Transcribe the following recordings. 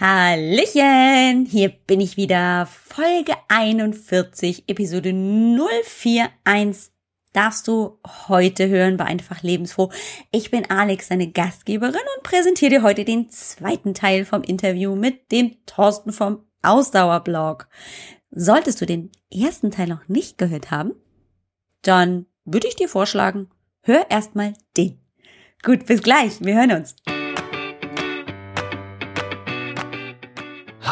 Hallöchen, hier bin ich wieder. Folge 41, Episode 041 darfst du heute hören bei Einfach Lebensfroh. Ich bin Alex, deine Gastgeberin und präsentiere dir heute den zweiten Teil vom Interview mit dem Thorsten vom Ausdauerblog. Solltest du den ersten Teil noch nicht gehört haben, dann würde ich dir vorschlagen, hör erstmal den. Gut, bis gleich, wir hören uns.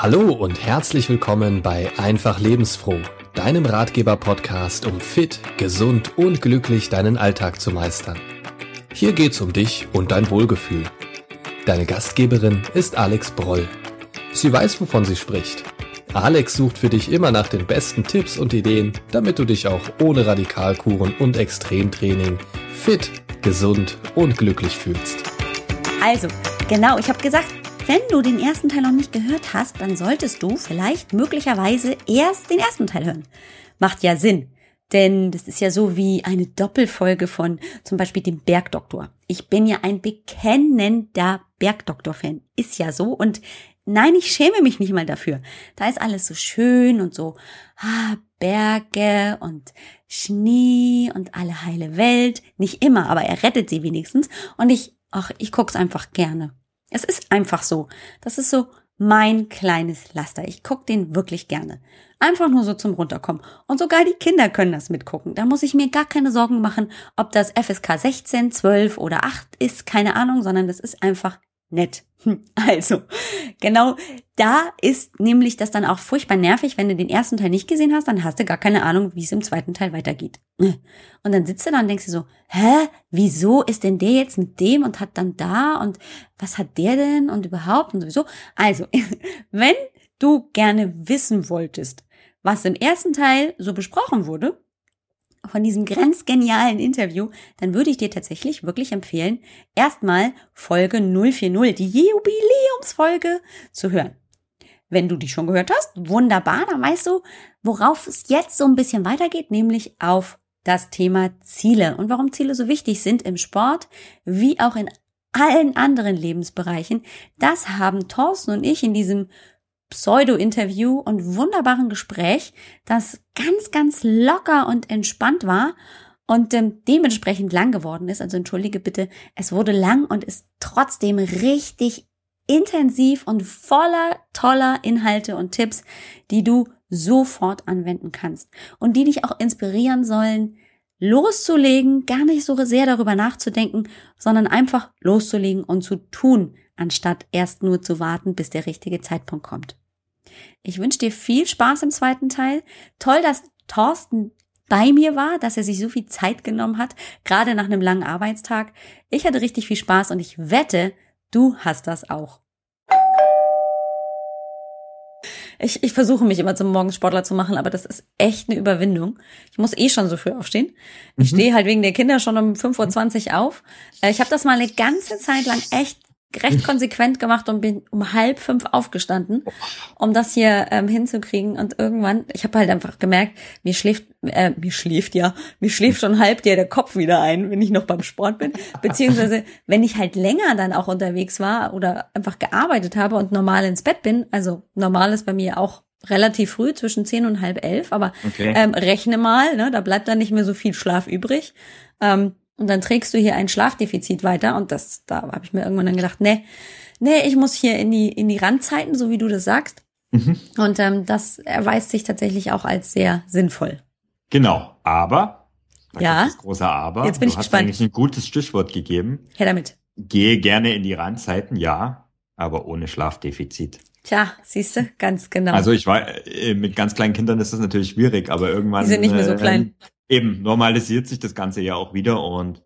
Hallo und herzlich willkommen bei Einfach Lebensfroh, deinem Ratgeber-Podcast, um fit, gesund und glücklich deinen Alltag zu meistern. Hier geht's um dich und dein Wohlgefühl. Deine Gastgeberin ist Alex Broll. Sie weiß, wovon sie spricht. Alex sucht für dich immer nach den besten Tipps und Ideen, damit du dich auch ohne Radikalkuren und Extremtraining fit, gesund und glücklich fühlst. Also, genau, ich habe gesagt, wenn du den ersten Teil noch nicht gehört hast, dann solltest du vielleicht möglicherweise erst den ersten Teil hören. Macht ja Sinn. Denn das ist ja so wie eine Doppelfolge von zum Beispiel dem Bergdoktor. Ich bin ja ein bekennender Bergdoktor-Fan. Ist ja so. Und nein, ich schäme mich nicht mal dafür. Da ist alles so schön und so, ah, Berge und Schnee und alle heile Welt. Nicht immer, aber er rettet sie wenigstens. Und ich, ach, ich guck's einfach gerne. Es ist einfach so. Das ist so mein kleines Laster. Ich gucke den wirklich gerne. Einfach nur so zum Runterkommen. Und sogar die Kinder können das mitgucken. Da muss ich mir gar keine Sorgen machen, ob das FSK 16, 12 oder 8 ist, keine Ahnung, sondern das ist einfach nett. Hm, also, genau da ist nämlich das dann auch furchtbar nervig, wenn du den ersten Teil nicht gesehen hast, dann hast du gar keine Ahnung, wie es im zweiten Teil weitergeht. Und dann sitzt du da und denkst dir so, hä, wieso ist denn der jetzt mit dem und hat dann da und was hat der denn und überhaupt und sowieso. Also, wenn du gerne wissen wolltest, was im ersten Teil so besprochen wurde, von diesem grenzgenialen Interview, dann würde ich dir tatsächlich wirklich empfehlen, erstmal Folge 040, die Jubiläumsfolge zu hören. Wenn du die schon gehört hast, wunderbar, dann weißt du, worauf es jetzt so ein bisschen weitergeht, nämlich auf das Thema Ziele und warum Ziele so wichtig sind im Sport wie auch in allen anderen Lebensbereichen. Das haben Thorsten und ich in diesem Pseudo-Interview und wunderbaren Gespräch, das ganz, ganz locker und entspannt war und ähm, dementsprechend lang geworden ist. Also entschuldige bitte, es wurde lang und ist trotzdem richtig intensiv und voller toller Inhalte und Tipps, die du sofort anwenden kannst und die dich auch inspirieren sollen, loszulegen, gar nicht so sehr darüber nachzudenken, sondern einfach loszulegen und zu tun, anstatt erst nur zu warten, bis der richtige Zeitpunkt kommt. Ich wünsche dir viel Spaß im zweiten Teil. Toll, dass Thorsten bei mir war, dass er sich so viel Zeit genommen hat, gerade nach einem langen Arbeitstag. Ich hatte richtig viel Spaß und ich wette, du hast das auch. Ich, ich versuche mich immer zum Morgensportler zu machen, aber das ist echt eine Überwindung. Ich muss eh schon so früh aufstehen. Ich mhm. stehe halt wegen der Kinder schon um 5.20 Uhr auf. Äh, ich habe das mal eine ganze Zeit lang echt recht konsequent gemacht und bin um halb fünf aufgestanden, um das hier ähm, hinzukriegen. Und irgendwann, ich habe halt einfach gemerkt, mir schläft, äh, mir schläft ja, mir schläft schon halb dir der Kopf wieder ein, wenn ich noch beim Sport bin. Beziehungsweise, wenn ich halt länger dann auch unterwegs war oder einfach gearbeitet habe und normal ins Bett bin, also normal ist bei mir auch relativ früh, zwischen zehn und halb elf, aber okay. ähm, rechne mal, ne, da bleibt dann nicht mehr so viel Schlaf übrig. Ähm, und dann trägst du hier ein Schlafdefizit weiter. Und das, da habe ich mir irgendwann dann gedacht, nee, nee, ich muss hier in die, in die Randzeiten, so wie du das sagst. Mhm. Und ähm, das erweist sich tatsächlich auch als sehr sinnvoll. Genau, aber, ja, das große Aber, jetzt bin ich du hast gespannt. eigentlich ein gutes Stichwort gegeben. Her damit. Gehe gerne in die Randzeiten, ja, aber ohne Schlafdefizit. Tja, siehst du, ganz genau. Also ich war, äh, mit ganz kleinen Kindern ist das natürlich schwierig, aber irgendwann. Die sind nicht mehr so klein. Eben, normalisiert sich das Ganze ja auch wieder und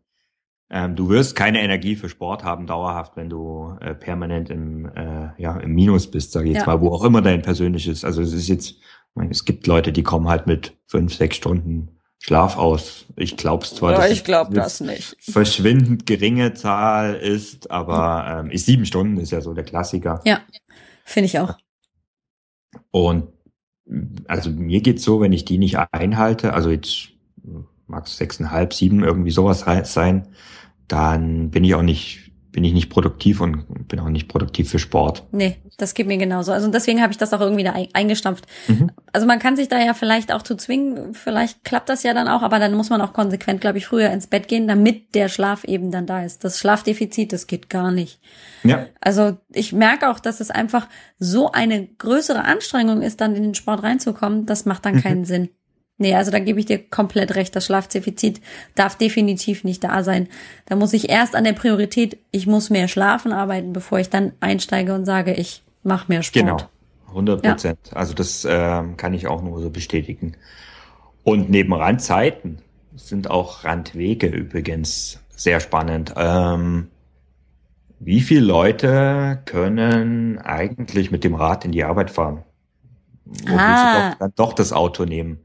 ähm, du wirst keine Energie für Sport haben dauerhaft, wenn du äh, permanent im, äh, ja, im Minus bist, sage ich jetzt ja. mal, wo auch immer dein persönliches. Also es ist jetzt, meine, es gibt Leute, die kommen halt mit fünf, sechs Stunden Schlaf aus. Ich glaub's zwar, ja, ich glaube das nicht. Verschwindend geringe Zahl ist, aber ähm, ist sieben Stunden ist ja so der Klassiker. Ja, finde ich auch. Und also mir geht's so, wenn ich die nicht einhalte, also jetzt mag es sechseinhalb, sieben, irgendwie sowas sein, dann bin ich auch nicht bin ich nicht produktiv und bin auch nicht produktiv für Sport. Nee, das geht mir genauso. Also deswegen habe ich das auch irgendwie da eingestampft. Mhm. Also man kann sich da ja vielleicht auch zu zwingen, vielleicht klappt das ja dann auch, aber dann muss man auch konsequent, glaube ich, früher ins Bett gehen, damit der Schlaf eben dann da ist. Das Schlafdefizit, das geht gar nicht. Ja. Also ich merke auch, dass es einfach so eine größere Anstrengung ist, dann in den Sport reinzukommen. Das macht dann mhm. keinen Sinn. Nee, also da gebe ich dir komplett recht. Das Schlafdefizit darf definitiv nicht da sein. Da muss ich erst an der Priorität, ich muss mehr schlafen arbeiten, bevor ich dann einsteige und sage, ich mache mehr Sport. Genau, 100 Prozent. Ja. Also das äh, kann ich auch nur so bestätigen. Und neben Randzeiten sind auch Randwege übrigens sehr spannend. Ähm, wie viele Leute können eigentlich mit dem Rad in die Arbeit fahren? Wo ah. sie doch, dann doch das Auto nehmen?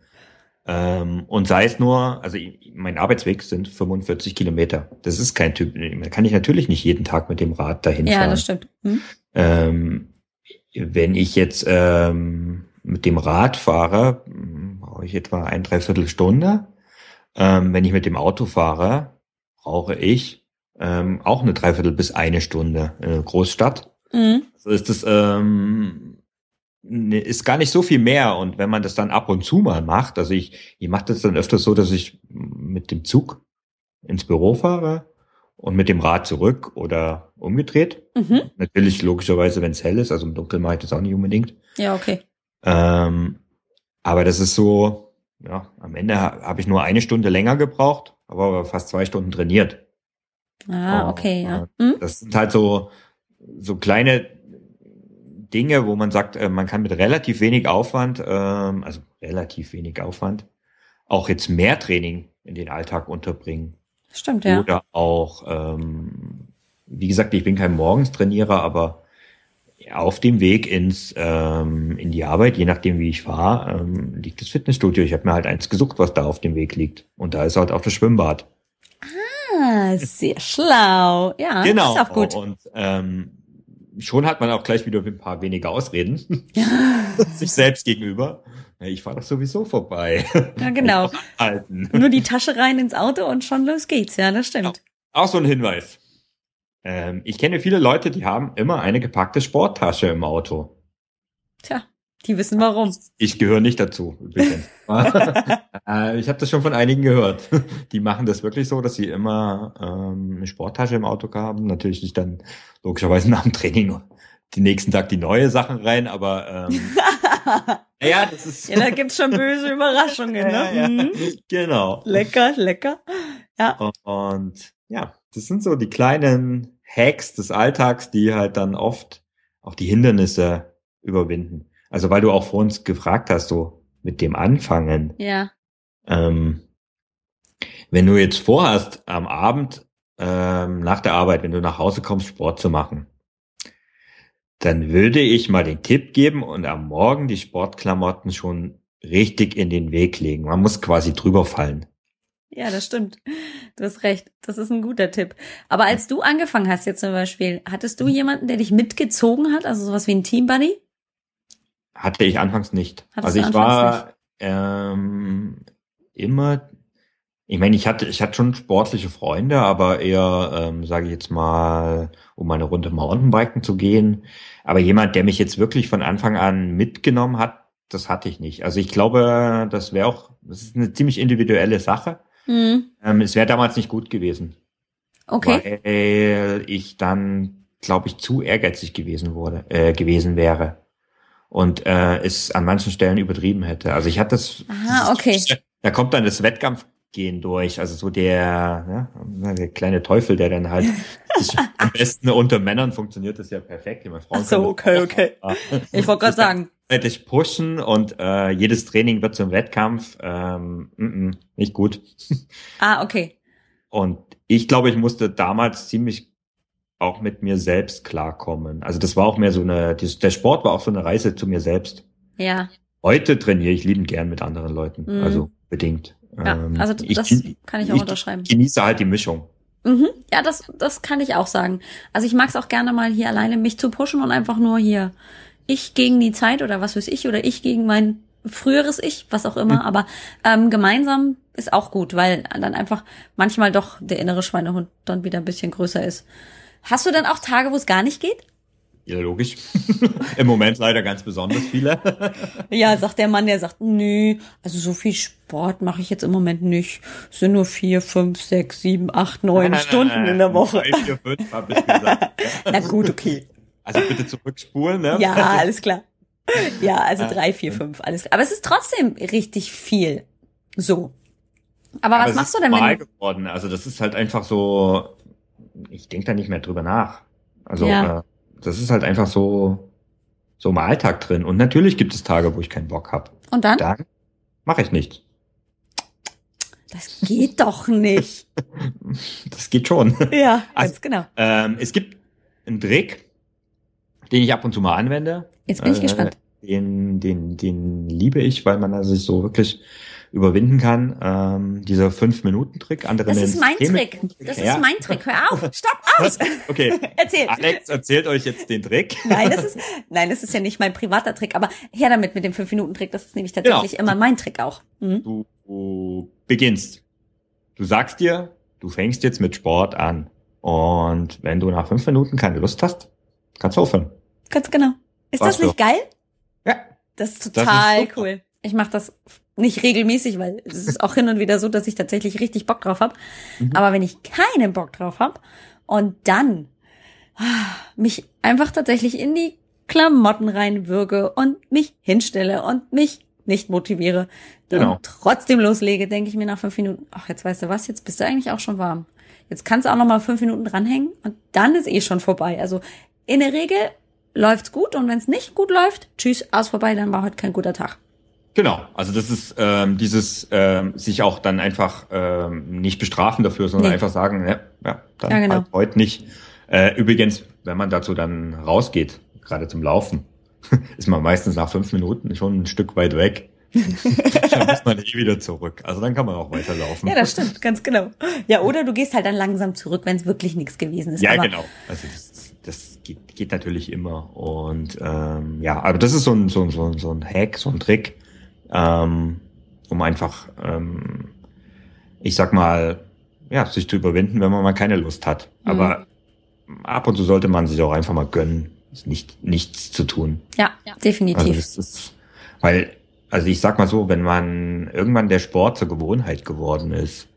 Ähm, und sei es nur, also mein Arbeitsweg sind 45 Kilometer. Das ist kein Typ, da kann ich natürlich nicht jeden Tag mit dem Rad dahin ja, fahren. Ja, das stimmt. Hm? Ähm, wenn ich jetzt ähm, mit dem Rad fahre, brauche ich etwa ein Dreiviertelstunde. Ähm, wenn ich mit dem Auto fahre, brauche ich ähm, auch eine Dreiviertel bis eine Stunde in einer Großstadt. Mhm. So ist es ähm, ist gar nicht so viel mehr. Und wenn man das dann ab und zu mal macht, also ich, ich mache das dann öfters so, dass ich mit dem Zug ins Büro fahre und mit dem Rad zurück oder umgedreht. Mhm. Natürlich logischerweise, wenn es hell ist, also im Dunkeln mache ich das auch nicht unbedingt. Ja, okay. Ähm, aber das ist so, ja, am Ende habe ich nur eine Stunde länger gebraucht, aber fast zwei Stunden trainiert. Ah, okay, ja. Mhm. Das sind halt so, so kleine Dinge, wo man sagt, äh, man kann mit relativ wenig Aufwand, ähm, also relativ wenig Aufwand, auch jetzt mehr Training in den Alltag unterbringen. Stimmt, ja. Oder auch, ähm, wie gesagt, ich bin kein Morgenstrainierer, aber auf dem Weg ins ähm, in die Arbeit, je nachdem wie ich fahre, ähm, liegt das Fitnessstudio. Ich habe mir halt eins gesucht, was da auf dem Weg liegt. Und da ist halt auch das Schwimmbad. Ah, sehr schlau. Ja, genau. ist auch gut. Und ähm, schon hat man auch gleich wieder ein paar weniger Ausreden. sich selbst gegenüber. Ich fahre doch sowieso vorbei. Ja, genau. Nur die Tasche rein ins Auto und schon los geht's. Ja, das stimmt. Genau. Auch so ein Hinweis. Ähm, ich kenne viele Leute, die haben immer eine gepackte Sporttasche im Auto. Tja, die wissen warum. Ich gehöre nicht dazu. Äh, ich habe das schon von einigen gehört. Die machen das wirklich so, dass sie immer ähm, eine Sporttasche im Auto haben. Natürlich nicht dann logischerweise nach dem Training die nächsten Tag die neue Sachen rein, aber ähm, ja, das ist. ja, da gibt's schon böse Überraschungen, ne? Ja, ja. Mhm. Genau. Lecker, lecker. Ja. Und ja, das sind so die kleinen Hacks des Alltags, die halt dann oft auch die Hindernisse überwinden. Also weil du auch vor uns gefragt hast, so mit dem Anfangen. Ja. Ähm, wenn du jetzt vorhast, am Abend ähm, nach der Arbeit, wenn du nach Hause kommst, Sport zu machen, dann würde ich mal den Tipp geben und am Morgen die Sportklamotten schon richtig in den Weg legen. Man muss quasi drüber fallen. Ja, das stimmt. Du hast recht. Das ist ein guter Tipp. Aber als du angefangen hast jetzt zum Beispiel, hattest du jemanden, der dich mitgezogen hat? Also sowas wie ein Teambuddy? Hatte ich anfangs nicht. Hattest also ich war ähm, immer, ich meine, ich hatte, ich hatte schon sportliche Freunde, aber eher, ähm, sage ich jetzt mal, um eine Runde Mountainbiken zu gehen. Aber jemand, der mich jetzt wirklich von Anfang an mitgenommen hat, das hatte ich nicht. Also ich glaube, das wäre auch, das ist eine ziemlich individuelle Sache. Mhm. Ähm, es wäre damals nicht gut gewesen. Okay. Weil ich dann, glaube ich, zu ehrgeizig gewesen wurde, äh, gewesen wäre und äh, es an manchen Stellen übertrieben hätte. Also ich hatte das. Aha, okay. Da kommt dann das Wettkampfgehen durch, also so der, ja, der kleine Teufel, der dann halt am besten unter Männern funktioniert das ja perfekt. Meine Frauen Ach so, okay, okay. Ich wollte gerade sagen. Dich pushen und äh, jedes Training wird zum Wettkampf. Ähm, m -m, nicht gut. Ah, okay. Und ich glaube, ich musste damals ziemlich auch mit mir selbst klarkommen. Also das war auch mehr so eine, der Sport war auch so eine Reise zu mir selbst. Ja. Heute trainiere ich liebend gern mit anderen Leuten, mhm. also bedingt. Ja, ähm, also das ich, kann ich auch ich unterschreiben. Genieße halt die Mischung. Mhm. Ja, das, das kann ich auch sagen. Also ich mag es auch gerne mal hier alleine mich zu pushen und einfach nur hier ich gegen die Zeit oder was weiß ich oder ich gegen mein früheres Ich, was auch immer. Mhm. Aber ähm, gemeinsam ist auch gut, weil dann einfach manchmal doch der innere Schweinehund dann wieder ein bisschen größer ist. Hast du dann auch Tage, wo es gar nicht geht? Ja, logisch. Im Moment leider ganz besonders viele. ja, sagt der Mann, der sagt, nö, also so viel Sport mache ich jetzt im Moment nicht. Es sind nur vier, fünf, sechs, sieben, acht, neun nein, Stunden nein, nein, in der Woche. Drei, vier, fünf, hab ich gesagt. Na gut, okay. Also bitte zurückspulen, ne? Ja, alles klar. Ja, also drei, vier, fünf, alles klar. Aber es ist trotzdem richtig viel. So. Aber, Aber was machst du denn, wenn du... geworden. Also das ist halt einfach so, ich denke da nicht mehr drüber nach. Also ja. äh, das ist halt einfach so, so im Alltag drin. Und natürlich gibt es Tage, wo ich keinen Bock habe. Und dann? Dann mache ich nichts. Das geht doch nicht. das geht schon. Ja, also, ganz genau. Ähm, es gibt einen Trick, den ich ab und zu mal anwende. Jetzt bin ich äh, gespannt. Den, den, den liebe ich, weil man also sich so wirklich überwinden kann. Ähm, dieser Fünf-Minuten-Trick. Andere das ist mein Trick. Das ja. ist mein Trick. Hör auf. Stopp aus. Okay. Erzähl. Alex erzählt euch jetzt den Trick. nein, das ist, nein, das ist ja nicht mein privater Trick. Aber her damit mit dem Fünf-Minuten-Trick. Das ist nämlich tatsächlich genau. immer mein Trick auch. Mhm. Du, du beginnst. Du sagst dir, du fängst jetzt mit Sport an. Und wenn du nach fünf Minuten keine Lust hast, kannst du aufhören. Ganz genau. Ist Was das nicht du? geil? Ja. Das ist total das ist cool. Ich mache das nicht regelmäßig, weil es ist auch hin und wieder so, dass ich tatsächlich richtig Bock drauf habe. Mhm. Aber wenn ich keinen Bock drauf habe und dann ah, mich einfach tatsächlich in die Klamotten reinwürge und mich hinstelle und mich nicht motiviere genau. und trotzdem loslege, denke ich mir nach fünf Minuten, ach, jetzt weißt du was, jetzt bist du eigentlich auch schon warm. Jetzt kannst du auch noch mal fünf Minuten dranhängen und dann ist eh schon vorbei. Also in der Regel läuft's gut und wenn es nicht gut läuft, tschüss, aus vorbei, dann war heute kein guter Tag. Genau, also das ist ähm, dieses ähm, sich auch dann einfach ähm, nicht bestrafen dafür, sondern nee. einfach sagen, ja, ja dann ja, genau. halt heute nicht. Äh, übrigens, wenn man dazu dann rausgeht, gerade zum Laufen, ist man meistens nach fünf Minuten schon ein Stück weit weg. dann muss man eh wieder zurück. Also dann kann man auch weiterlaufen. Ja, das stimmt, ganz genau. Ja, oder du gehst halt dann langsam zurück, wenn es wirklich nichts gewesen ist. Ja, aber genau. Also das, das geht, geht natürlich immer. Und ähm, ja, aber das ist so ein, so, ein, so, ein, so ein Hack, so ein Trick ähm, um einfach, ähm, ich sag mal, ja, sich zu überwinden, wenn man mal keine Lust hat. Mhm. Aber ab und zu sollte man sich auch einfach mal gönnen, nicht, nichts zu tun. Ja, ja. definitiv. Also das ist, weil, also ich sag mal so, wenn man irgendwann der Sport zur Gewohnheit geworden ist,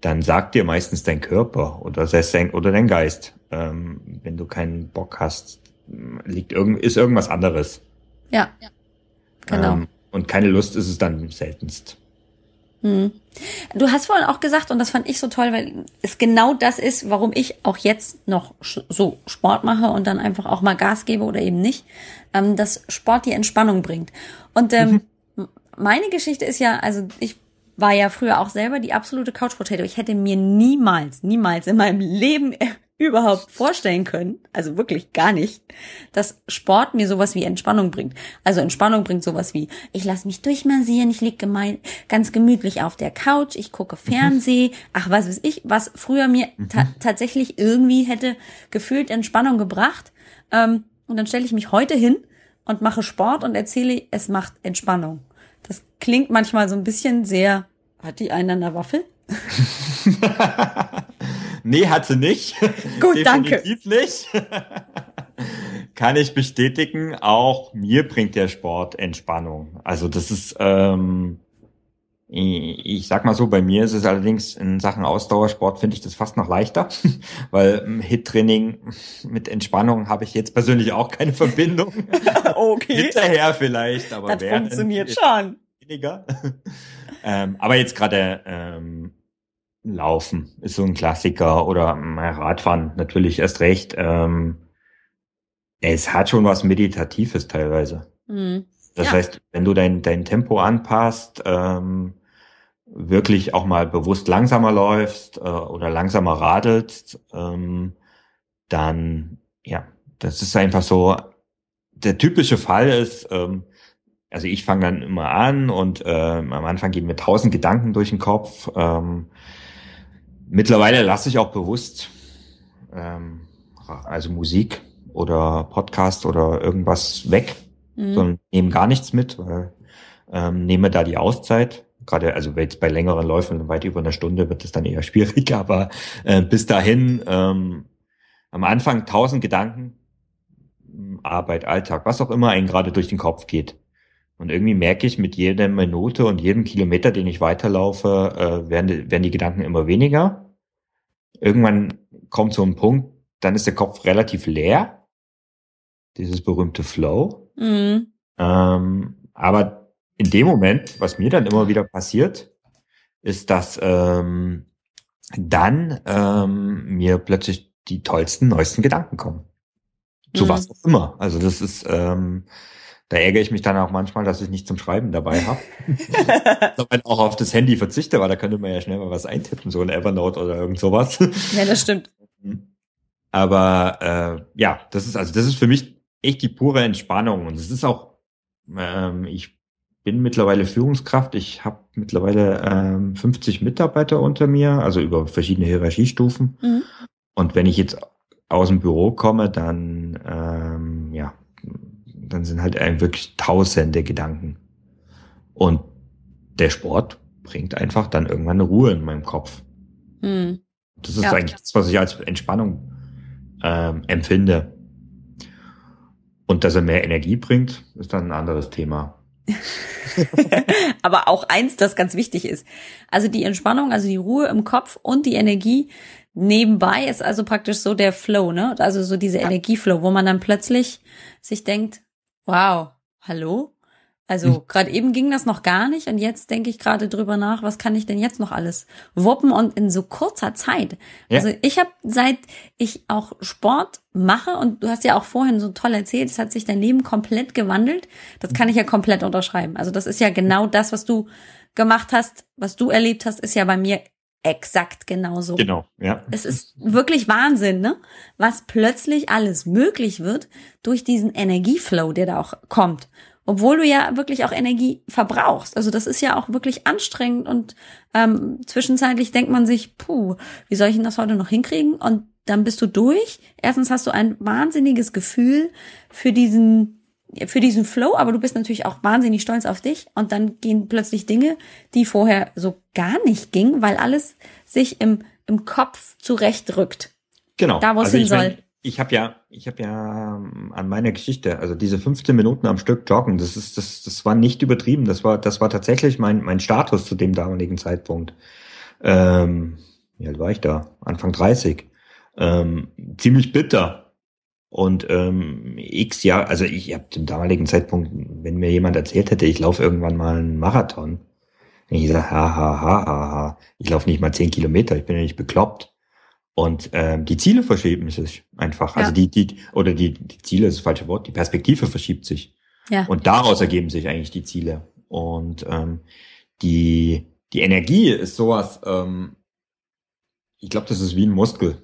dann sagt dir meistens dein Körper oder, dein, oder dein Geist, ähm, wenn du keinen Bock hast, liegt irgend, ist irgendwas anderes. Ja, ja. genau. Ähm, und keine Lust ist es dann seltenst. Hm. Du hast vorhin auch gesagt, und das fand ich so toll, weil es genau das ist, warum ich auch jetzt noch so Sport mache und dann einfach auch mal Gas gebe oder eben nicht, ähm, dass Sport die Entspannung bringt. Und ähm, mhm. meine Geschichte ist ja, also ich war ja früher auch selber die absolute Couch Potato. Ich hätte mir niemals, niemals in meinem Leben überhaupt vorstellen können, also wirklich gar nicht, dass Sport mir sowas wie Entspannung bringt. Also Entspannung bringt sowas wie, ich lasse mich durchmassieren, ich liege ganz gemütlich auf der Couch, ich gucke mhm. Fernseh, ach was weiß ich, was früher mir mhm. ta tatsächlich irgendwie hätte gefühlt Entspannung gebracht. Ähm, und dann stelle ich mich heute hin und mache Sport und erzähle, es macht Entspannung. Das klingt manchmal so ein bisschen sehr, hat die einen an der Waffel? Nee, hat sie nicht. Gut, Definitiv danke. nicht. Kann ich bestätigen. Auch mir bringt der Sport Entspannung. Also das ist, ähm, ich sag mal so, bei mir ist es allerdings in Sachen Ausdauersport finde ich das fast noch leichter, weil Hit-Training mit Entspannung habe ich jetzt persönlich auch keine Verbindung. okay. Hinterher vielleicht, aber das funktioniert schon. Weniger. ähm, aber jetzt gerade ähm, Laufen ist so ein Klassiker oder Radfahren natürlich erst recht. Ähm, es hat schon was Meditatives teilweise. Mhm. Das ja. heißt, wenn du dein, dein Tempo anpasst, ähm, wirklich auch mal bewusst langsamer läufst äh, oder langsamer radelst, ähm, dann ja, das ist einfach so. Der typische Fall ist, ähm, also ich fange dann immer an und äh, am Anfang gehen mir tausend Gedanken durch den Kopf. Ähm, Mittlerweile lasse ich auch bewusst, ähm, also Musik oder Podcast oder irgendwas weg, mhm. sondern nehme gar nichts mit, weil ähm, nehme da die Auszeit. Gerade, also jetzt bei längeren Läufen, weit über einer Stunde, wird es dann eher schwierig, aber äh, bis dahin ähm, am Anfang tausend Gedanken, Arbeit, Alltag, was auch immer einen gerade durch den Kopf geht. Und irgendwie merke ich mit jeder Minute und jedem Kilometer, den ich weiterlaufe, äh, werden, die, werden die Gedanken immer weniger. Irgendwann kommt so ein Punkt, dann ist der Kopf relativ leer. Dieses berühmte Flow. Mhm. Ähm, aber in dem Moment, was mir dann immer wieder passiert, ist, dass ähm, dann ähm, mir plötzlich die tollsten, neuesten Gedanken kommen. Zu mhm. was auch immer. Also das ist, ähm, da ärgere ich mich dann auch manchmal, dass ich nicht zum Schreiben dabei habe. Sondern auch auf das Handy verzichte, weil da könnte man ja schnell mal was eintippen, so ein Evernote oder irgend sowas. Ja, das stimmt. Aber äh, ja, das ist also das ist für mich echt die pure Entspannung und es ist auch, ähm, ich bin mittlerweile Führungskraft. Ich habe mittlerweile ähm, 50 Mitarbeiter unter mir, also über verschiedene Hierarchiestufen. Mhm. Und wenn ich jetzt aus dem Büro komme, dann ja, dann sind halt wirklich tausende Gedanken. Und der Sport bringt einfach dann irgendwann eine Ruhe in meinem Kopf. Mhm. Das ist ja. eigentlich das, was ich als Entspannung ähm, empfinde. Und dass er mehr Energie bringt, ist dann ein anderes Thema. Aber auch eins, das ganz wichtig ist. Also die Entspannung, also die Ruhe im Kopf und die Energie nebenbei ist also praktisch so der Flow, ne? Also so diese ja. Energieflow, wo man dann plötzlich sich denkt, wow, hallo? Also hm. gerade eben ging das noch gar nicht und jetzt denke ich gerade drüber nach, was kann ich denn jetzt noch alles wuppen und in so kurzer Zeit. Ja. Also ich habe seit ich auch Sport mache und du hast ja auch vorhin so toll erzählt, es hat sich dein Leben komplett gewandelt. Das kann ich ja komplett unterschreiben. Also das ist ja genau das, was du gemacht hast, was du erlebt hast, ist ja bei mir exakt genauso. Genau, ja. Es ist wirklich Wahnsinn, ne? Was plötzlich alles möglich wird durch diesen Energieflow, der da auch kommt obwohl du ja wirklich auch Energie verbrauchst. Also das ist ja auch wirklich anstrengend und ähm, zwischenzeitlich denkt man sich, puh, wie soll ich denn das heute noch hinkriegen? Und dann bist du durch. Erstens hast du ein wahnsinniges Gefühl für diesen für diesen Flow, aber du bist natürlich auch wahnsinnig stolz auf dich und dann gehen plötzlich Dinge, die vorher so gar nicht gingen, weil alles sich im, im Kopf zurechtrückt. Genau. Da, wo es also hin soll. Mein, ich habe ja, ich habe ja ähm, an meiner Geschichte, also diese 15 Minuten am Stück joggen, das ist, das, das war nicht übertrieben. Das war, das war tatsächlich mein, mein Status zu dem damaligen Zeitpunkt. Ähm, wie alt war ich da? Anfang 30. Ähm, ziemlich bitter. Und ähm, x Jahre, also ich habe zum damaligen Zeitpunkt, wenn mir jemand erzählt hätte, ich laufe irgendwann mal einen Marathon, ich sage, ha, ha, ha, ha, ha, ich laufe nicht mal 10 Kilometer, ich bin ja nicht bekloppt. Und ähm, die Ziele verschieben sich einfach. Also ja. Also die, die, oder die, die Ziele ist das falsche Wort, die Perspektive verschiebt sich. Ja. Und daraus ergeben sich eigentlich die Ziele. Und ähm, die, die Energie ist sowas, ähm, ich glaube, das ist wie ein Muskel.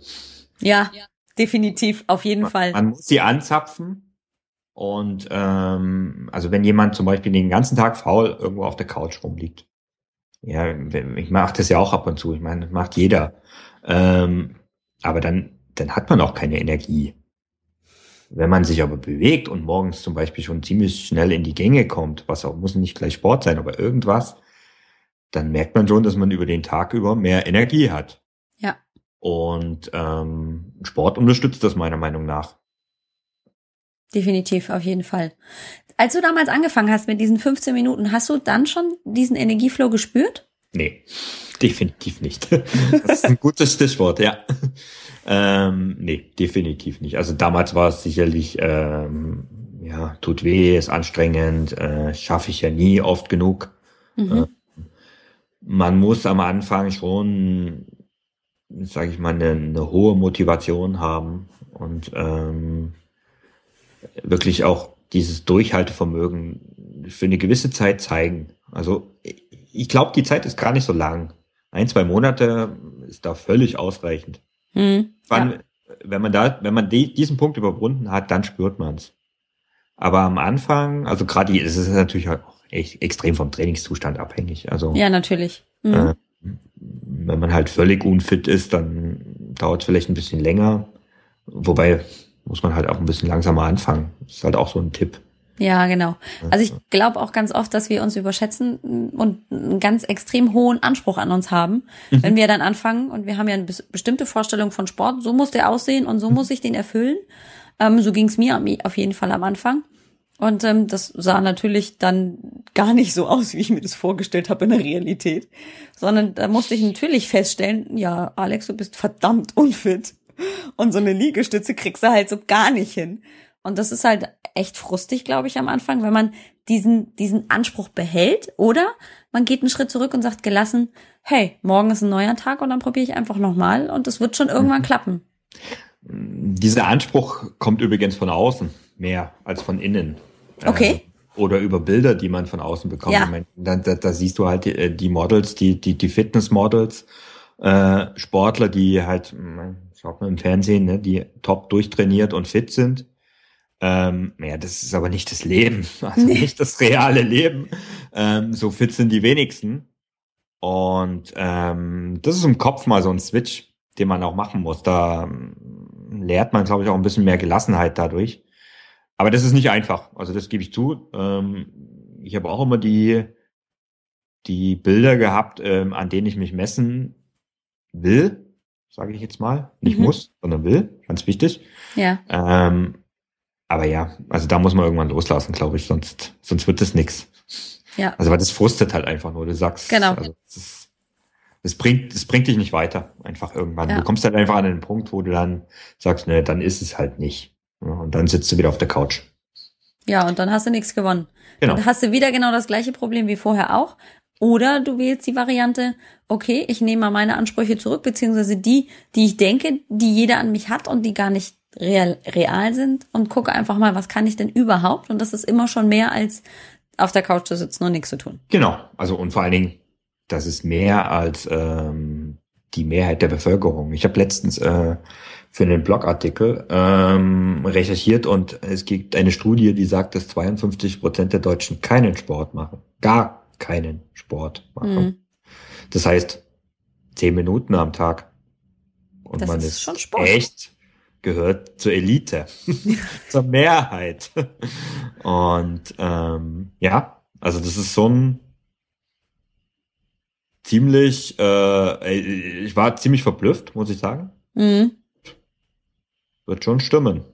Ja, ja. Definitiv, auf jeden man, Fall. Man muss sie anzapfen. Und ähm, also wenn jemand zum Beispiel den ganzen Tag faul irgendwo auf der Couch rumliegt. Ja, ich mache das ja auch ab und zu. Ich meine, das macht jeder. Ähm, aber dann, dann hat man auch keine Energie. Wenn man sich aber bewegt und morgens zum Beispiel schon ziemlich schnell in die Gänge kommt, was auch muss nicht gleich Sport sein, aber irgendwas, dann merkt man schon, dass man über den Tag über mehr Energie hat. Und ähm, Sport unterstützt das meiner Meinung nach. Definitiv, auf jeden Fall. Als du damals angefangen hast mit diesen 15 Minuten, hast du dann schon diesen Energieflow gespürt? Nee, definitiv nicht. Das ist ein gutes Stichwort, ja. Ähm, nee, definitiv nicht. Also damals war es sicherlich, ähm, ja, tut weh, ist anstrengend, äh, schaffe ich ja nie oft genug. Mhm. Äh, man muss am Anfang schon, sage ich mal, eine, eine, hohe Motivation haben und ähm, wirklich auch dieses Durchhaltevermögen für eine gewisse Zeit zeigen. Also ich glaube, die Zeit ist gar nicht so lang. Ein, zwei Monate ist da völlig ausreichend. Hm, Wann, ja. Wenn man da, wenn man die, diesen Punkt überwunden hat, dann spürt man es. Aber am Anfang, also gerade, es ist natürlich auch echt extrem vom Trainingszustand abhängig. Also ja, natürlich. Mhm. Äh, wenn man halt völlig unfit ist, dann dauert es vielleicht ein bisschen länger. Wobei muss man halt auch ein bisschen langsamer anfangen. Das ist halt auch so ein Tipp. Ja, genau. Also ich glaube auch ganz oft, dass wir uns überschätzen und einen ganz extrem hohen Anspruch an uns haben, mhm. wenn wir dann anfangen und wir haben ja eine bestimmte Vorstellung von Sport, so muss der aussehen und so muss ich den erfüllen. Ähm, so ging es mir auf jeden Fall am Anfang. Und ähm, das sah natürlich dann gar nicht so aus, wie ich mir das vorgestellt habe in der Realität. Sondern da musste ich natürlich feststellen, ja, Alex, du bist verdammt unfit. Und so eine Liegestütze kriegst du halt so gar nicht hin. Und das ist halt echt frustig, glaube ich, am Anfang, wenn man diesen, diesen Anspruch behält. Oder man geht einen Schritt zurück und sagt gelassen, hey, morgen ist ein neuer Tag und dann probiere ich einfach nochmal und es wird schon irgendwann mhm. klappen. Dieser Anspruch kommt übrigens von außen mehr als von innen. Okay. Äh, oder über Bilder, die man von außen bekommt. Ja. Meine, da, da, da, siehst du halt die, äh, die Models, die, die, die Fitnessmodels, äh, Sportler, die halt, schaut man im Fernsehen, ne, die top durchtrainiert und fit sind. Ähm, ja, das ist aber nicht das Leben, also nee. nicht das reale Leben. Ähm, so fit sind die wenigsten. Und ähm, das ist im Kopf mal so ein Switch, den man auch machen muss. Da ähm, lernt man, glaube ich, auch ein bisschen mehr Gelassenheit dadurch. Aber das ist nicht einfach. Also das gebe ich zu. Ähm, ich habe auch immer die, die Bilder gehabt, ähm, an denen ich mich messen will, sage ich jetzt mal. Nicht mhm. muss, sondern will. Ganz wichtig. Ja. Ähm, aber ja, also da muss man irgendwann loslassen, glaube ich, sonst, sonst wird das nix. Ja. Also weil das frustet halt einfach nur. Du sagst, genau. also das, das bringt, das bringt dich nicht weiter, einfach irgendwann. Ja. Du kommst halt einfach an den Punkt, wo du dann sagst, ne, dann ist es halt nicht. Und dann sitzt du wieder auf der Couch. Ja, und dann hast du nichts gewonnen. Genau. Dann hast du wieder genau das gleiche Problem wie vorher auch. Oder du wählst die Variante, okay, ich nehme mal meine Ansprüche zurück, beziehungsweise die, die ich denke, die jeder an mich hat und die gar nicht real, real sind und gucke einfach mal, was kann ich denn überhaupt? Und das ist immer schon mehr als auf der Couch zu sitzen und nichts zu tun. Genau, also und vor allen Dingen, das ist mehr als ähm, die Mehrheit der Bevölkerung. Ich habe letztens äh, für einen Blogartikel ähm, recherchiert und es gibt eine Studie, die sagt, dass 52 Prozent der Deutschen keinen Sport machen. Gar keinen Sport machen. Mhm. Das heißt, zehn Minuten am Tag. Und das man ist, schon Sport. echt gehört zur Elite, zur Mehrheit. Und ähm, ja, also das ist so ein ziemlich, äh, ich war ziemlich verblüfft, muss ich sagen. Mhm wird schon stimmen.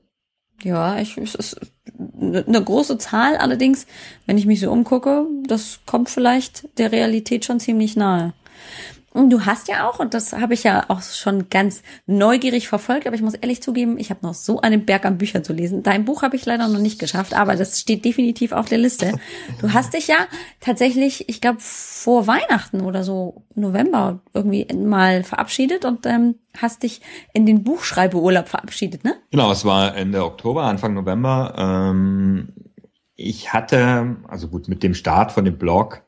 Ja, ich, es ist eine große Zahl, allerdings, wenn ich mich so umgucke, das kommt vielleicht der Realität schon ziemlich nahe. Du hast ja auch, und das habe ich ja auch schon ganz neugierig verfolgt, aber ich muss ehrlich zugeben, ich habe noch so einen Berg an Büchern zu lesen. Dein Buch habe ich leider noch nicht geschafft, aber das steht definitiv auf der Liste. Du hast dich ja tatsächlich, ich glaube, vor Weihnachten oder so, November, irgendwie mal verabschiedet und ähm, hast dich in den Buchschreibeurlaub verabschiedet, ne? Genau, es war Ende Oktober, Anfang November. Ähm, ich hatte, also gut, mit dem Start von dem Blog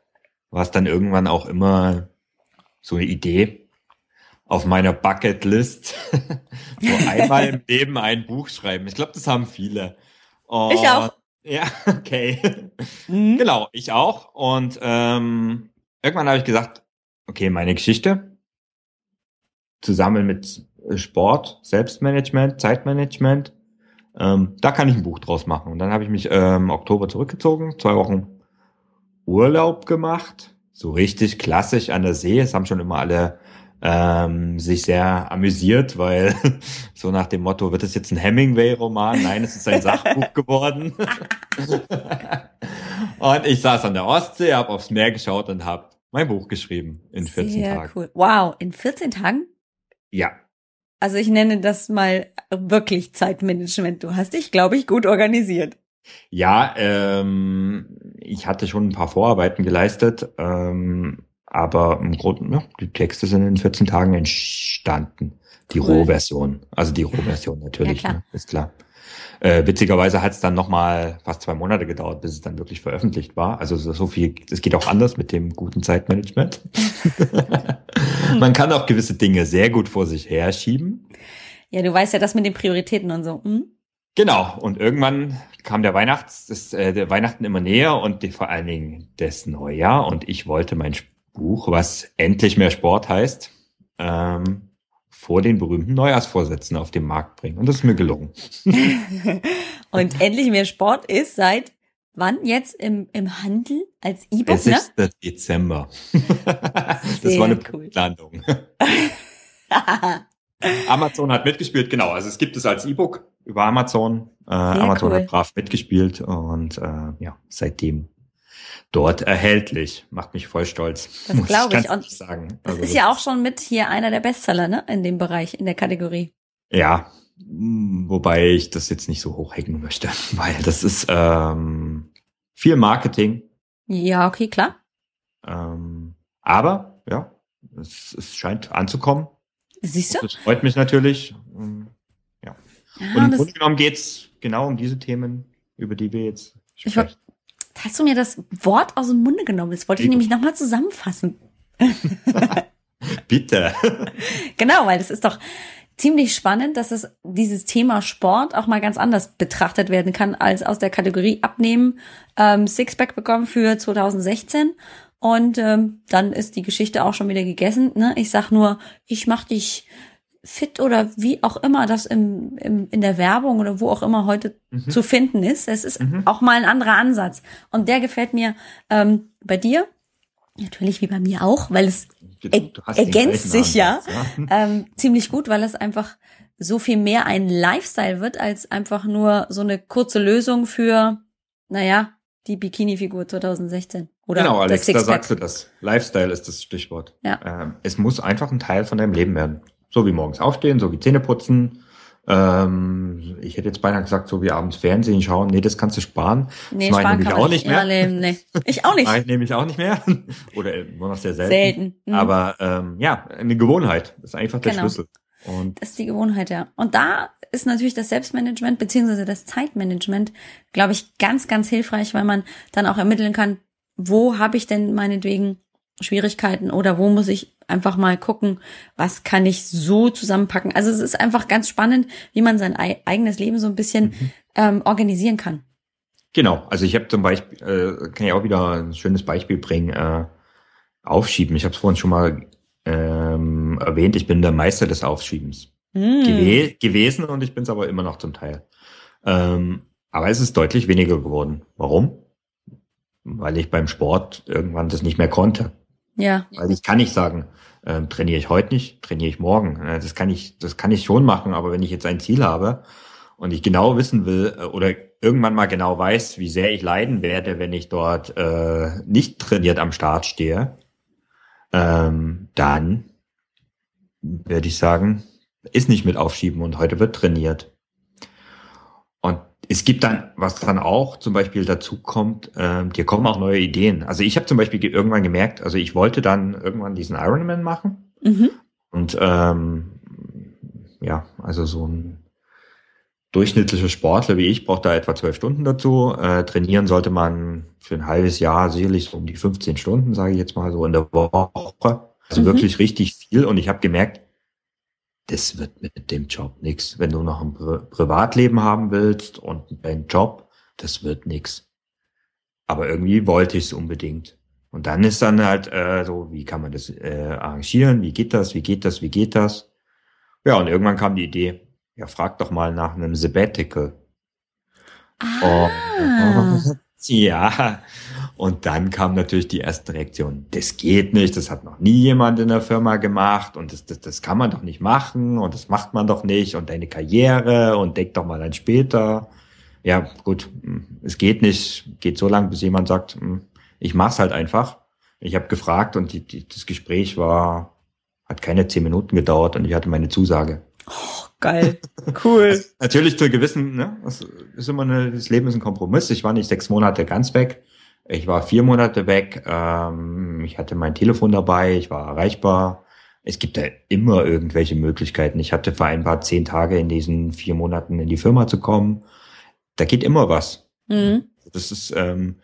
war es dann irgendwann auch immer so eine Idee auf meiner Bucketlist. so einmal im Leben ein Buch schreiben. Ich glaube, das haben viele. Und, ich auch. Ja, okay. Mhm. Genau, ich auch. Und ähm, irgendwann habe ich gesagt, okay, meine Geschichte zusammen mit Sport, Selbstmanagement, Zeitmanagement, ähm, da kann ich ein Buch draus machen. Und dann habe ich mich ähm, Oktober zurückgezogen, zwei Wochen Urlaub gemacht so richtig klassisch an der See. Es haben schon immer alle ähm, sich sehr amüsiert, weil so nach dem Motto, wird es jetzt ein Hemingway-Roman? Nein, es ist ein Sachbuch geworden. und ich saß an der Ostsee, habe aufs Meer geschaut und habe mein Buch geschrieben in 14 sehr Tagen. Cool. Wow, in 14 Tagen? Ja. Also ich nenne das mal wirklich Zeitmanagement. Du hast dich, glaube ich, gut organisiert. Ja, ähm, ich hatte schon ein paar Vorarbeiten geleistet, ähm, aber im Grunde, ja, die Texte sind in 14 Tagen entstanden. Die cool. Rohversion, also die Rohversion natürlich, ja, klar. Ne, ist klar. Äh, witzigerweise hat es dann nochmal fast zwei Monate gedauert, bis es dann wirklich veröffentlicht war. Also so viel, es geht auch anders mit dem guten Zeitmanagement. Man kann auch gewisse Dinge sehr gut vor sich herschieben. Ja, du weißt ja das mit den Prioritäten und so. Hm? Genau, und irgendwann kam der Weihnachts, das, äh, der Weihnachten immer näher und die, vor allen Dingen das Neujahr und ich wollte mein Buch, was endlich mehr Sport heißt, ähm, vor den berühmten Neujahrsvorsätzen auf den Markt bringen. Und das ist mir gelungen. und endlich mehr Sport ist seit wann? Jetzt im, im Handel als E-Book, ne? 6. Dezember. das war eine cool. Landung. Amazon hat mitgespielt, genau. Also es gibt es als E-Book über Amazon. Äh, Amazon cool. hat brav mitgespielt und äh, ja, seitdem dort erhältlich. Macht mich voll stolz. Das glaube ich. Und sagen. Also das ist ja auch schon mit hier einer der Bestseller, ne? In dem Bereich, in der Kategorie. Ja, wobei ich das jetzt nicht so hochhängen möchte, weil das ist ähm, viel Marketing. Ja, okay, klar. Ähm, aber ja, es, es scheint anzukommen. Siehst du? Das freut mich natürlich. Ähm, ja. ja und im Grunde genommen geht's genau um diese Themen, über die wir jetzt sprechen. Hast du mir das Wort aus dem Munde genommen? Das wollte ich nämlich nochmal zusammenfassen. Bitte. genau, weil das ist doch ziemlich spannend, dass es dieses Thema Sport auch mal ganz anders betrachtet werden kann als aus der Kategorie Abnehmen ähm, Sixpack bekommen für 2016 und ähm, dann ist die Geschichte auch schon wieder gegessen. Ne? Ich sag nur, ich mach dich fit oder wie auch immer das im, im, in der Werbung oder wo auch immer heute mhm. zu finden ist. Es ist mhm. auch mal ein anderer Ansatz. Und der gefällt mir ähm, bei dir, natürlich wie bei mir auch, weil es er, ergänzt sich Ansatz, ja, ja. Ähm, ziemlich gut, weil es einfach so viel mehr ein Lifestyle wird, als einfach nur so eine kurze Lösung für, naja, die Bikini-Figur 2016. Oder genau, Alex, da sagst du das. Lifestyle ist das Stichwort. Ja. Ähm, es muss einfach ein Teil von deinem Leben werden. So wie morgens aufstehen, so wie Zähne putzen. Ähm, ich hätte jetzt beinahe gesagt, so wie abends Fernsehen schauen. Nee, das kannst du sparen. Nee, das sparen ich nämlich auch nicht mehr. Leben, nee. Ich auch nicht. Nein, nehme ich auch nicht mehr. Oder nur noch sehr selten. Selten. Mhm. Aber ähm, ja, eine Gewohnheit. Das ist einfach der genau. Schlüssel. Und das ist die Gewohnheit, ja. Und da ist natürlich das Selbstmanagement beziehungsweise das Zeitmanagement, glaube ich, ganz, ganz hilfreich, weil man dann auch ermitteln kann, wo habe ich denn meinetwegen Schwierigkeiten oder wo muss ich einfach mal gucken, was kann ich so zusammenpacken. Also es ist einfach ganz spannend, wie man sein eigenes Leben so ein bisschen mhm. ähm, organisieren kann. Genau, also ich habe zum Beispiel, äh, kann ich auch wieder ein schönes Beispiel bringen, äh, Aufschieben. Ich habe es vorhin schon mal ähm, erwähnt, ich bin der Meister des Aufschiebens mm. gew gewesen und ich bin es aber immer noch zum Teil. Ähm, aber es ist deutlich weniger geworden. Warum? Weil ich beim Sport irgendwann das nicht mehr konnte. Ja. Weil ich kann nicht sagen, ähm, trainiere ich heute nicht, trainiere ich morgen. Das kann ich, das kann ich schon machen, aber wenn ich jetzt ein Ziel habe und ich genau wissen will äh, oder irgendwann mal genau weiß, wie sehr ich leiden werde, wenn ich dort äh, nicht trainiert am Start stehe, ähm, dann werde ich sagen, ist nicht mit aufschieben und heute wird trainiert. Es gibt dann, was dann auch zum Beispiel dazu kommt, äh, dir kommen auch neue Ideen. Also ich habe zum Beispiel irgendwann gemerkt, also ich wollte dann irgendwann diesen Ironman machen. Mhm. Und ähm, ja, also so ein durchschnittlicher Sportler wie ich braucht da etwa zwölf Stunden dazu. Äh, trainieren sollte man für ein halbes Jahr sicherlich so um die 15 Stunden, sage ich jetzt mal so in der Woche. Also mhm. wirklich richtig viel. Und ich habe gemerkt, das wird mit dem Job nix. Wenn du noch ein Pri Privatleben haben willst und einen Job, das wird nix. Aber irgendwie wollte ich es unbedingt. Und dann ist dann halt äh, so, wie kann man das äh, arrangieren? Wie geht das? Wie geht das? Wie geht das? Ja, und irgendwann kam die Idee, ja, frag doch mal nach einem Sabbatical. Ah. Oh, ja, und dann kam natürlich die erste Reaktion, das geht nicht, das hat noch nie jemand in der Firma gemacht und das, das, das kann man doch nicht machen und das macht man doch nicht und deine Karriere und denk doch mal an später. Ja, gut, hm, es geht nicht, geht so lang, bis jemand sagt, hm, ich mach's halt einfach. Ich habe gefragt und die, die, das Gespräch war, hat keine zehn Minuten gedauert und ich hatte meine Zusage. Oh, geil, cool. Also, natürlich zu gewissen, ne, das ist immer eine, das Leben ist ein Kompromiss. Ich war nicht sechs Monate ganz weg ich war vier Monate weg, ähm, ich hatte mein Telefon dabei, ich war erreichbar. Es gibt ja immer irgendwelche Möglichkeiten. Ich hatte vereinbart, zehn Tage in diesen vier Monaten in die Firma zu kommen. Da geht immer was. Mhm. Das ist, ähm,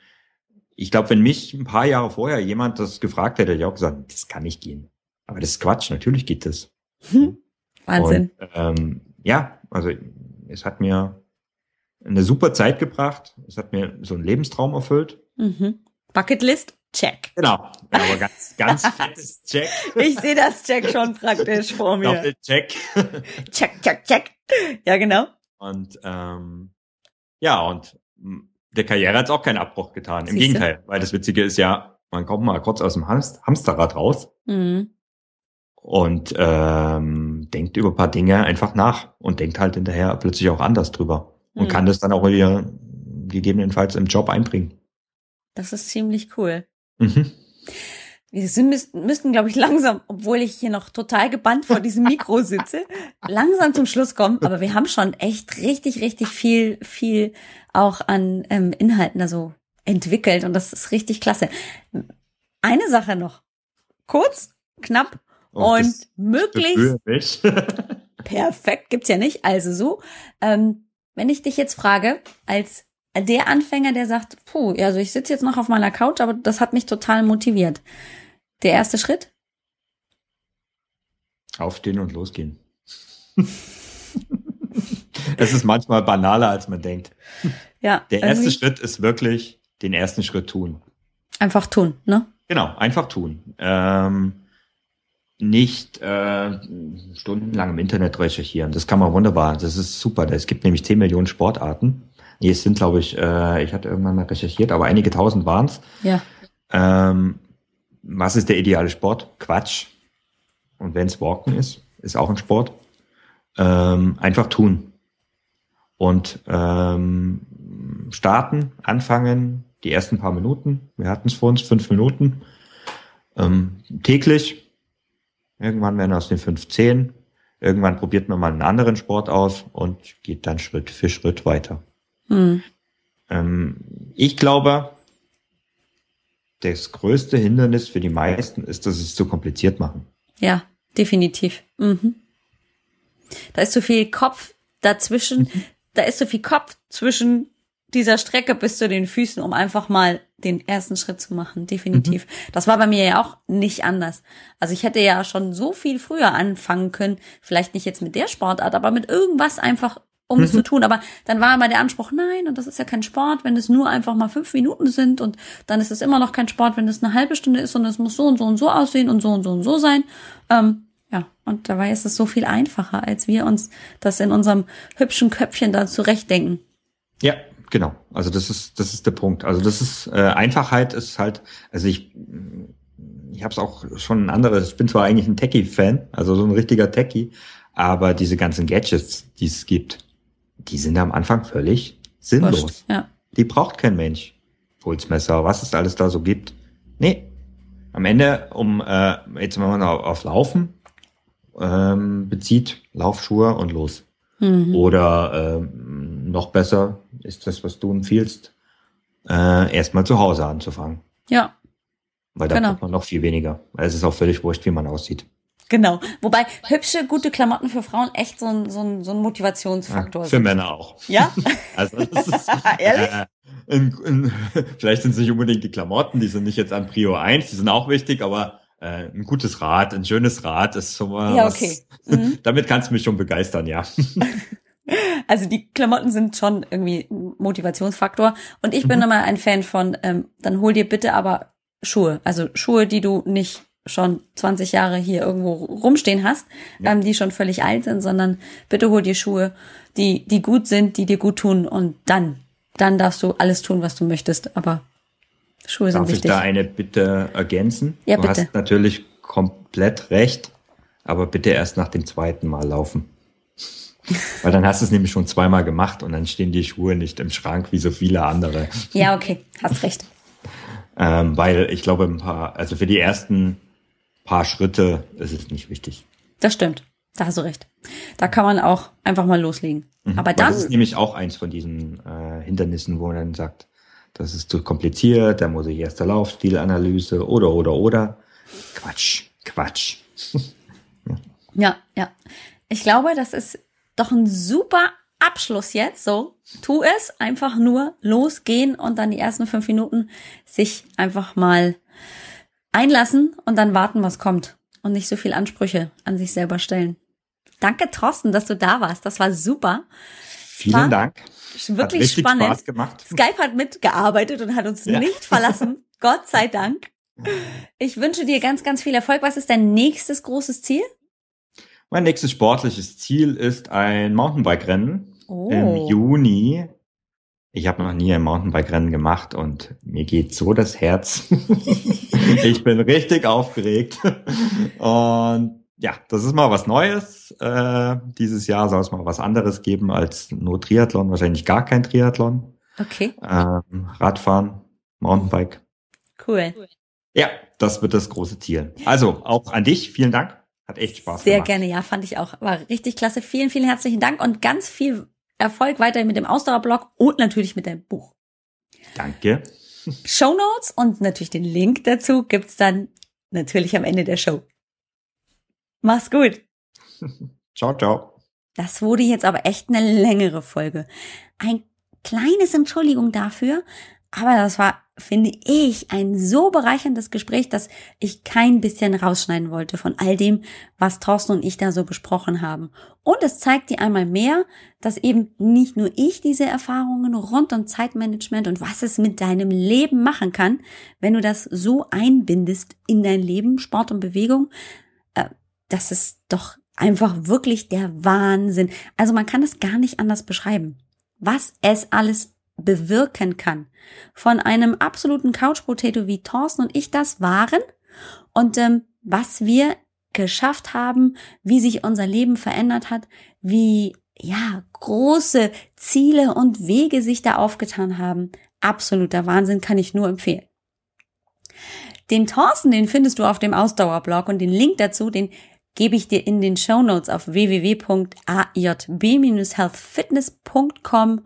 ich glaube, wenn mich ein paar Jahre vorher jemand das gefragt hätte, hätte ich auch gesagt, das kann nicht gehen. Aber das ist Quatsch, natürlich geht das. Hm. Wahnsinn. Und, ähm, ja, also es hat mir eine super Zeit gebracht. Es hat mir so einen Lebenstraum erfüllt. Mhm. Bucketlist, check. Genau, aber ganz, ganz fettes Check. Ich sehe das Check schon praktisch vor mir. Doppelcheck. Check, check, check. Ja, genau. Und ähm, ja, und der Karriere hat es auch keinen Abbruch getan. Im Siehste? Gegenteil, weil das Witzige ist ja, man kommt mal kurz aus dem Hamsterrad raus mhm. und ähm, denkt über ein paar Dinge einfach nach und denkt halt hinterher plötzlich auch anders drüber und mhm. kann das dann auch wieder gegebenenfalls im Job einbringen. Das ist ziemlich cool. Mhm. Wir sind, müssten, glaube ich, langsam, obwohl ich hier noch total gebannt vor diesem Mikro sitze, langsam zum Schluss kommen. Aber wir haben schon echt richtig, richtig viel, viel auch an ähm, Inhalten also entwickelt und das ist richtig klasse. Eine Sache noch. Kurz, knapp oh, und möglichst. perfekt gibt's ja nicht. Also so. Ähm, wenn ich dich jetzt frage, als der Anfänger, der sagt, puh, also ich sitze jetzt noch auf meiner Couch, aber das hat mich total motiviert. Der erste Schritt? Aufstehen und losgehen. es ist manchmal banaler, als man denkt. Ja. Der erste Schritt ist wirklich den ersten Schritt tun. Einfach tun, ne? Genau, einfach tun. Ähm, nicht äh, stundenlang im Internet recherchieren. Das kann man wunderbar. Das ist super. Es gibt nämlich 10 Millionen Sportarten. Nee, es sind, glaube ich, äh, ich hatte irgendwann mal recherchiert, aber einige tausend waren es. Ja. Ähm, was ist der ideale Sport? Quatsch. Und wenn es Walken ist, ist auch ein Sport. Ähm, einfach tun. Und ähm, starten, anfangen, die ersten paar Minuten. Wir hatten es vor uns, fünf Minuten. Ähm, täglich. Irgendwann werden aus den fünf zehn. Irgendwann probiert man mal einen anderen Sport aus und geht dann Schritt für Schritt weiter. Hm. Ähm, ich glaube, das größte Hindernis für die meisten ist, dass sie es zu kompliziert machen. Ja, definitiv. Mhm. Da ist so viel Kopf dazwischen, da ist so viel Kopf zwischen dieser Strecke bis zu den Füßen, um einfach mal den ersten Schritt zu machen, definitiv. Mhm. Das war bei mir ja auch nicht anders. Also ich hätte ja schon so viel früher anfangen können, vielleicht nicht jetzt mit der Sportart, aber mit irgendwas einfach um mhm. es zu mhm. tun. Aber dann war immer der Anspruch, nein, und das ist ja kein Sport, wenn es nur einfach mal fünf Minuten sind und dann ist es immer noch kein Sport, wenn es eine halbe Stunde ist und es muss so und so und so aussehen und so und so und so sein. Ähm, ja, und dabei ist es so viel einfacher, als wir uns das in unserem hübschen Köpfchen da zurechtdenken. Ja, genau. Also das ist das ist der Punkt. Also das ist äh, Einfachheit ist halt. Also ich ich habe es auch schon ein anderes. Ich bin zwar eigentlich ein Techie-Fan, also so ein richtiger Techie, aber diese ganzen Gadgets, die es gibt, die sind am Anfang völlig sinnlos. Wurscht, ja. Die braucht kein Mensch. Pulsmesser, was es alles da so gibt. Nee. Am Ende, um äh, jetzt mal auf Laufen ähm, bezieht, Laufschuhe und los. Mhm. Oder ähm, noch besser ist das, was du empfiehlst, äh, erstmal zu Hause anzufangen. Ja. Weil da genau. braucht man noch viel weniger. Es ist auch völlig wurscht, wie man aussieht. Genau. Wobei hübsche, gute Klamotten für Frauen echt so ein, so ein, so ein Motivationsfaktor ja, für sind. Für Männer auch. Ja? also das ist, Ehrlich? Äh, in, in, vielleicht sind es nicht unbedingt die Klamotten, die sind nicht jetzt an Prio 1, die sind auch wichtig, aber äh, ein gutes Rad, ein schönes Rad ist schon mal ja, okay. was, mhm. damit kannst du mich schon begeistern, ja. Also die Klamotten sind schon irgendwie ein Motivationsfaktor. Und ich bin mhm. immer ein Fan von, ähm, dann hol dir bitte aber Schuhe. Also Schuhe, die du nicht schon 20 Jahre hier irgendwo rumstehen hast, ja. ähm, die schon völlig alt sind, sondern bitte hol dir Schuhe, die, die gut sind, die dir gut tun und dann, dann darfst du alles tun, was du möchtest, aber Schuhe sind Darf wichtig. Darf ich da eine Bitte ergänzen? Ja, du bitte. hast natürlich komplett recht, aber bitte erst nach dem zweiten Mal laufen. Weil dann hast du es nämlich schon zweimal gemacht und dann stehen die Schuhe nicht im Schrank wie so viele andere. Ja, okay, hast recht. ähm, weil ich glaube, ein paar, also für die ersten paar Schritte ist es nicht wichtig. Das stimmt. Da hast du recht. Da kann man auch einfach mal loslegen. Mhm. Aber dann. das ist nämlich auch eins von diesen äh, Hindernissen, wo man dann sagt, das ist zu kompliziert, da muss ich erst der Laufstilanalyse oder, oder, oder. Quatsch, Quatsch. ja. ja, ja. Ich glaube, das ist doch ein super Abschluss jetzt. So, tu es, einfach nur losgehen und dann die ersten fünf Minuten sich einfach mal einlassen und dann warten, was kommt und nicht so viel Ansprüche an sich selber stellen. Danke, Thorsten, dass du da warst. Das war super. Vielen war Dank. Wirklich spannend. Spaß gemacht. Skype hat mitgearbeitet und hat uns ja. nicht verlassen. Gott sei Dank. Ich wünsche dir ganz, ganz viel Erfolg. Was ist dein nächstes großes Ziel? Mein nächstes sportliches Ziel ist ein Mountainbike-Rennen oh. im Juni Ich habe noch nie ein Mountainbike-Rennen gemacht und mir geht so das Herz. ich bin richtig aufgeregt. Und ja, das ist mal was Neues. Äh, dieses Jahr soll es mal was anderes geben als nur Triathlon, wahrscheinlich gar kein Triathlon. Okay. Ähm, Radfahren, Mountainbike. Cool. Ja, das wird das große Ziel. Also auch an dich, vielen Dank. Hat echt Spaß Sehr gemacht. gerne, ja, fand ich auch. War richtig klasse. Vielen, vielen herzlichen Dank und ganz viel Erfolg weiterhin mit dem Ausdauerblog und natürlich mit deinem Buch. Danke. Show Notes und natürlich den Link dazu gibt's dann natürlich am Ende der Show. Mach's gut. Ciao, ciao. Das wurde jetzt aber echt eine längere Folge. Ein kleines Entschuldigung dafür, aber das war, finde ich, ein so bereicherndes Gespräch, dass ich kein bisschen rausschneiden wollte von all dem, was Thorsten und ich da so besprochen haben. Und es zeigt dir einmal mehr, dass eben nicht nur ich diese Erfahrungen rund um Zeitmanagement und was es mit deinem Leben machen kann, wenn du das so einbindest in dein Leben, Sport und Bewegung, äh, das ist doch einfach wirklich der Wahnsinn. Also man kann es gar nicht anders beschreiben, was es alles bewirken kann. Von einem absoluten Couch-Potato wie Thorsten und ich das waren und ähm, was wir geschafft haben, wie sich unser Leben verändert hat, wie ja große Ziele und Wege sich da aufgetan haben. Absoluter Wahnsinn, kann ich nur empfehlen. Den Thorsten, den findest du auf dem Ausdauerblog und den Link dazu, den gebe ich dir in den Show Notes auf www.ajb-healthfitness.com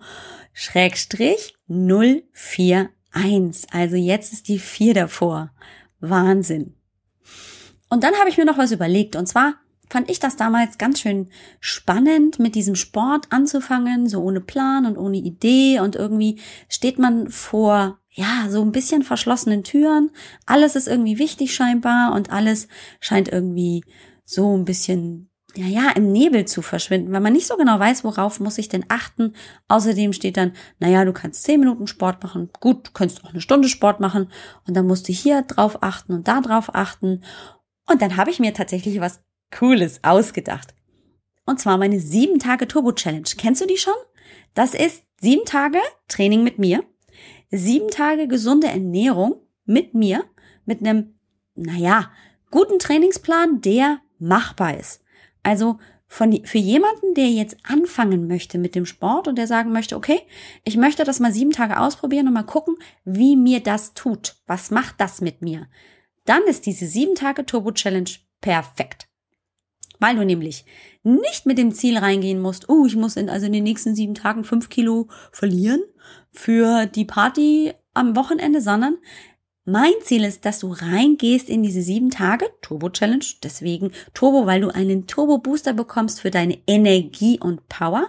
Schrägstrich 041. Also jetzt ist die 4 davor. Wahnsinn. Und dann habe ich mir noch was überlegt. Und zwar fand ich das damals ganz schön spannend, mit diesem Sport anzufangen, so ohne Plan und ohne Idee. Und irgendwie steht man vor, ja, so ein bisschen verschlossenen Türen. Alles ist irgendwie wichtig scheinbar und alles scheint irgendwie so ein bisschen ja, ja, im Nebel zu verschwinden, weil man nicht so genau weiß, worauf muss ich denn achten. Außerdem steht dann, naja, du kannst zehn Minuten Sport machen. Gut, du kannst auch eine Stunde Sport machen. Und dann musst du hier drauf achten und da drauf achten. Und dann habe ich mir tatsächlich was Cooles ausgedacht. Und zwar meine sieben Tage Turbo Challenge. Kennst du die schon? Das ist sieben Tage Training mit mir. Sieben Tage gesunde Ernährung mit mir. Mit einem, naja, guten Trainingsplan, der machbar ist. Also von, für jemanden, der jetzt anfangen möchte mit dem Sport und der sagen möchte, okay, ich möchte das mal sieben Tage ausprobieren und mal gucken, wie mir das tut. Was macht das mit mir? Dann ist diese sieben Tage Turbo Challenge perfekt. Weil du nämlich nicht mit dem Ziel reingehen musst, oh, ich muss in, also in den nächsten sieben Tagen fünf Kilo verlieren für die Party am Wochenende, sondern mein Ziel ist, dass du reingehst in diese sieben Tage Turbo Challenge. Deswegen Turbo, weil du einen Turbo Booster bekommst für deine Energie und Power.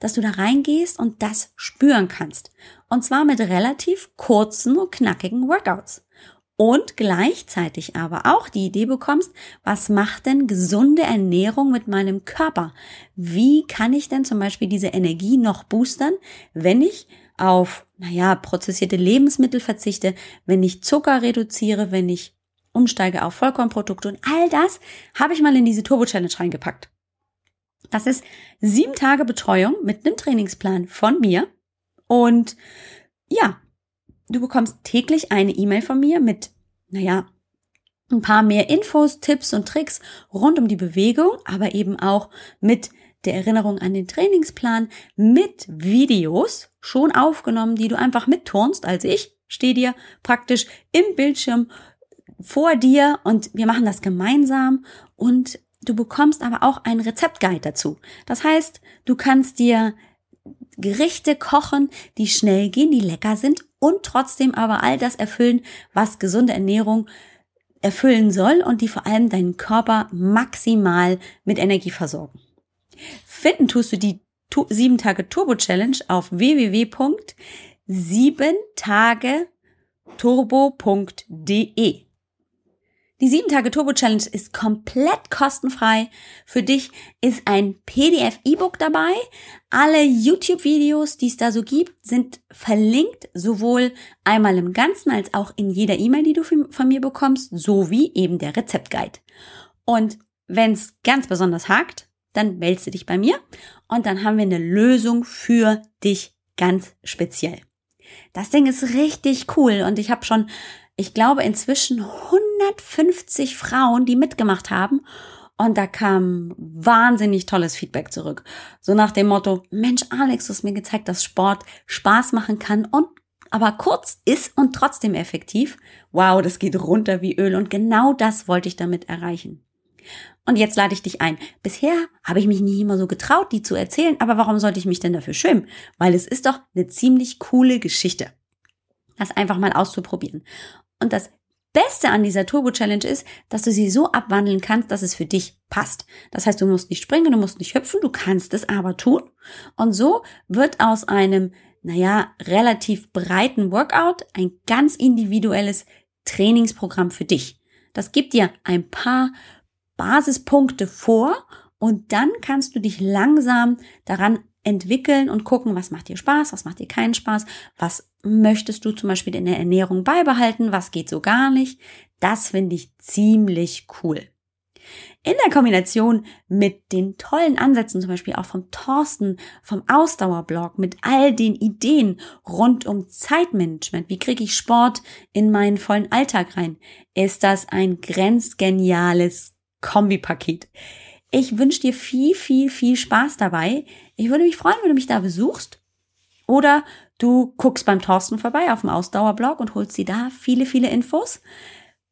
Dass du da reingehst und das spüren kannst. Und zwar mit relativ kurzen und knackigen Workouts. Und gleichzeitig aber auch die Idee bekommst, was macht denn gesunde Ernährung mit meinem Körper? Wie kann ich denn zum Beispiel diese Energie noch boostern, wenn ich auf, naja, prozessierte Lebensmittel verzichte, wenn ich Zucker reduziere, wenn ich umsteige auf Vollkornprodukte und all das habe ich mal in diese Turbo Challenge reingepackt. Das ist sieben Tage Betreuung mit einem Trainingsplan von mir und ja, du bekommst täglich eine E-Mail von mir mit, naja, ein paar mehr Infos, Tipps und Tricks rund um die Bewegung, aber eben auch mit der Erinnerung an den Trainingsplan mit Videos schon aufgenommen, die du einfach mitturnst. Also ich stehe dir praktisch im Bildschirm vor dir und wir machen das gemeinsam und du bekommst aber auch einen Rezeptguide dazu. Das heißt, du kannst dir Gerichte kochen, die schnell gehen, die lecker sind und trotzdem aber all das erfüllen, was gesunde Ernährung erfüllen soll und die vor allem deinen Körper maximal mit Energie versorgen. Finden tust du die 7 Tage Turbo Challenge auf www.7tageturbo.de. Die 7 Tage Turbo Challenge ist komplett kostenfrei. Für dich ist ein PDF E-Book dabei. Alle YouTube-Videos, die es da so gibt, sind verlinkt, sowohl einmal im Ganzen als auch in jeder E-Mail, die du von mir bekommst, sowie eben der Rezeptguide. Und wenn es ganz besonders hakt, dann meldest dich bei mir und dann haben wir eine Lösung für dich ganz speziell. Das Ding ist richtig cool und ich habe schon, ich glaube, inzwischen 150 Frauen, die mitgemacht haben und da kam wahnsinnig tolles Feedback zurück. So nach dem Motto, Mensch, Alex, du hast mir gezeigt, dass Sport Spaß machen kann und aber kurz ist und trotzdem effektiv. Wow, das geht runter wie Öl und genau das wollte ich damit erreichen. Und jetzt lade ich dich ein. Bisher habe ich mich nicht immer so getraut, die zu erzählen, aber warum sollte ich mich denn dafür schämen? Weil es ist doch eine ziemlich coole Geschichte. Das einfach mal auszuprobieren. Und das Beste an dieser Turbo Challenge ist, dass du sie so abwandeln kannst, dass es für dich passt. Das heißt, du musst nicht springen, du musst nicht hüpfen, du kannst es aber tun. Und so wird aus einem, naja, relativ breiten Workout ein ganz individuelles Trainingsprogramm für dich. Das gibt dir ein paar Basispunkte vor und dann kannst du dich langsam daran entwickeln und gucken, was macht dir Spaß, was macht dir keinen Spaß, was möchtest du zum Beispiel in der Ernährung beibehalten, was geht so gar nicht. Das finde ich ziemlich cool. In der Kombination mit den tollen Ansätzen, zum Beispiel auch vom Thorsten, vom Ausdauerblog, mit all den Ideen rund um Zeitmanagement, wie kriege ich Sport in meinen vollen Alltag rein, ist das ein grenzgeniales Kombipaket. Ich wünsche dir viel, viel, viel Spaß dabei. Ich würde mich freuen, wenn du mich da besuchst. Oder du guckst beim Thorsten vorbei auf dem Ausdauerblog und holst dir da viele, viele Infos.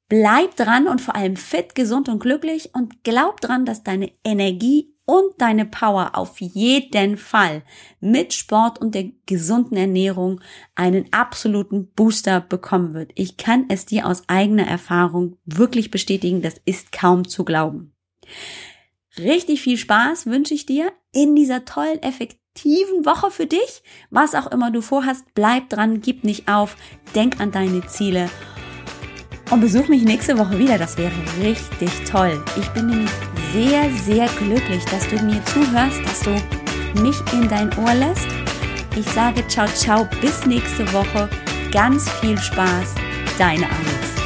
Bleib dran und vor allem fit, gesund und glücklich und glaub dran, dass deine Energie und deine Power auf jeden Fall mit Sport und der gesunden Ernährung einen absoluten Booster bekommen wird. Ich kann es dir aus eigener Erfahrung wirklich bestätigen, das ist kaum zu glauben. Richtig viel Spaß wünsche ich dir in dieser tollen, effektiven Woche für dich. Was auch immer du vorhast, bleib dran, gib nicht auf, denk an deine Ziele und besuch mich nächste Woche wieder. Das wäre richtig toll. Ich bin nämlich sehr, sehr glücklich, dass du mir zuhörst, dass du mich in dein Ohr lässt. Ich sage ciao, ciao, bis nächste Woche. Ganz viel Spaß. Deine Alex.